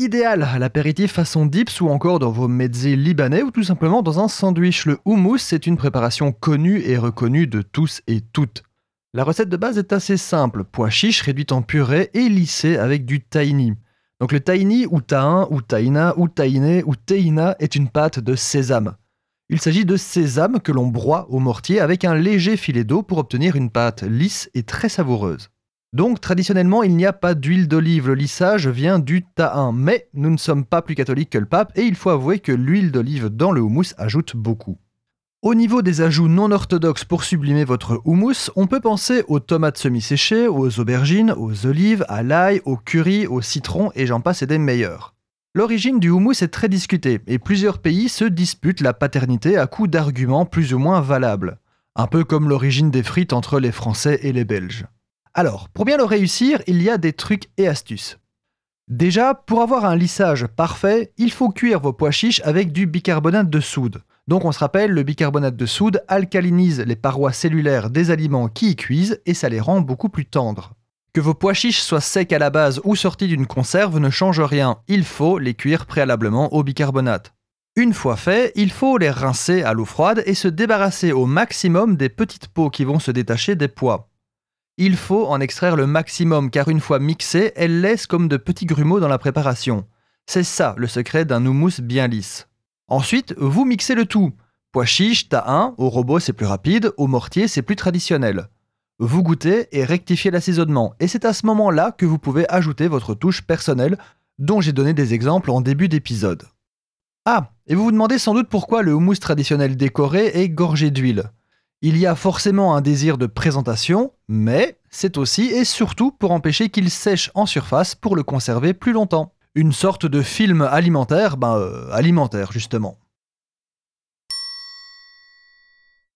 idéal à l'apéritif façon dips ou encore dans vos mezzés libanais ou tout simplement dans un sandwich. Le houmous, c'est une préparation connue et reconnue de tous et toutes. La recette de base est assez simple, pois chiches réduits en purée et lissés avec du tahini. Donc le tahini ou tahin ou tahina ou tahiné ou est une pâte de sésame. Il s'agit de sésame que l'on broie au mortier avec un léger filet d'eau pour obtenir une pâte lisse et très savoureuse. Donc traditionnellement, il n'y a pas d'huile d'olive, le lissage vient du tahin, mais nous ne sommes pas plus catholiques que le pape et il faut avouer que l'huile d'olive dans le houmous ajoute beaucoup. Au niveau des ajouts non orthodoxes pour sublimer votre houmous, on peut penser aux tomates semi-séchées, aux aubergines, aux olives, à l'ail, au curry, au citron et j'en passe des meilleurs. L'origine du houmous est très discutée et plusieurs pays se disputent la paternité à coups d'arguments plus ou moins valables. Un peu comme l'origine des frites entre les Français et les Belges. Alors, pour bien le réussir, il y a des trucs et astuces. Déjà, pour avoir un lissage parfait, il faut cuire vos pois chiches avec du bicarbonate de soude. Donc on se rappelle, le bicarbonate de soude alcalinise les parois cellulaires des aliments qui y cuisent et ça les rend beaucoup plus tendres. Que vos pois chiches soient secs à la base ou sortis d'une conserve ne change rien, il faut les cuire préalablement au bicarbonate. Une fois fait, il faut les rincer à l'eau froide et se débarrasser au maximum des petites peaux qui vont se détacher des pois. Il faut en extraire le maximum car une fois mixées, elles laissent comme de petits grumeaux dans la préparation. C'est ça le secret d'un houmous bien lisse. Ensuite, vous mixez le tout. Pois chiche, tahin, au robot c'est plus rapide, au mortier c'est plus traditionnel. Vous goûtez et rectifiez l'assaisonnement, et c'est à ce moment-là que vous pouvez ajouter votre touche personnelle, dont j'ai donné des exemples en début d'épisode. Ah, et vous vous demandez sans doute pourquoi le houmous traditionnel décoré est gorgé d'huile. Il y a forcément un désir de présentation, mais c'est aussi et surtout pour empêcher qu'il sèche en surface pour le conserver plus longtemps. Une sorte de film alimentaire, ben euh, alimentaire justement.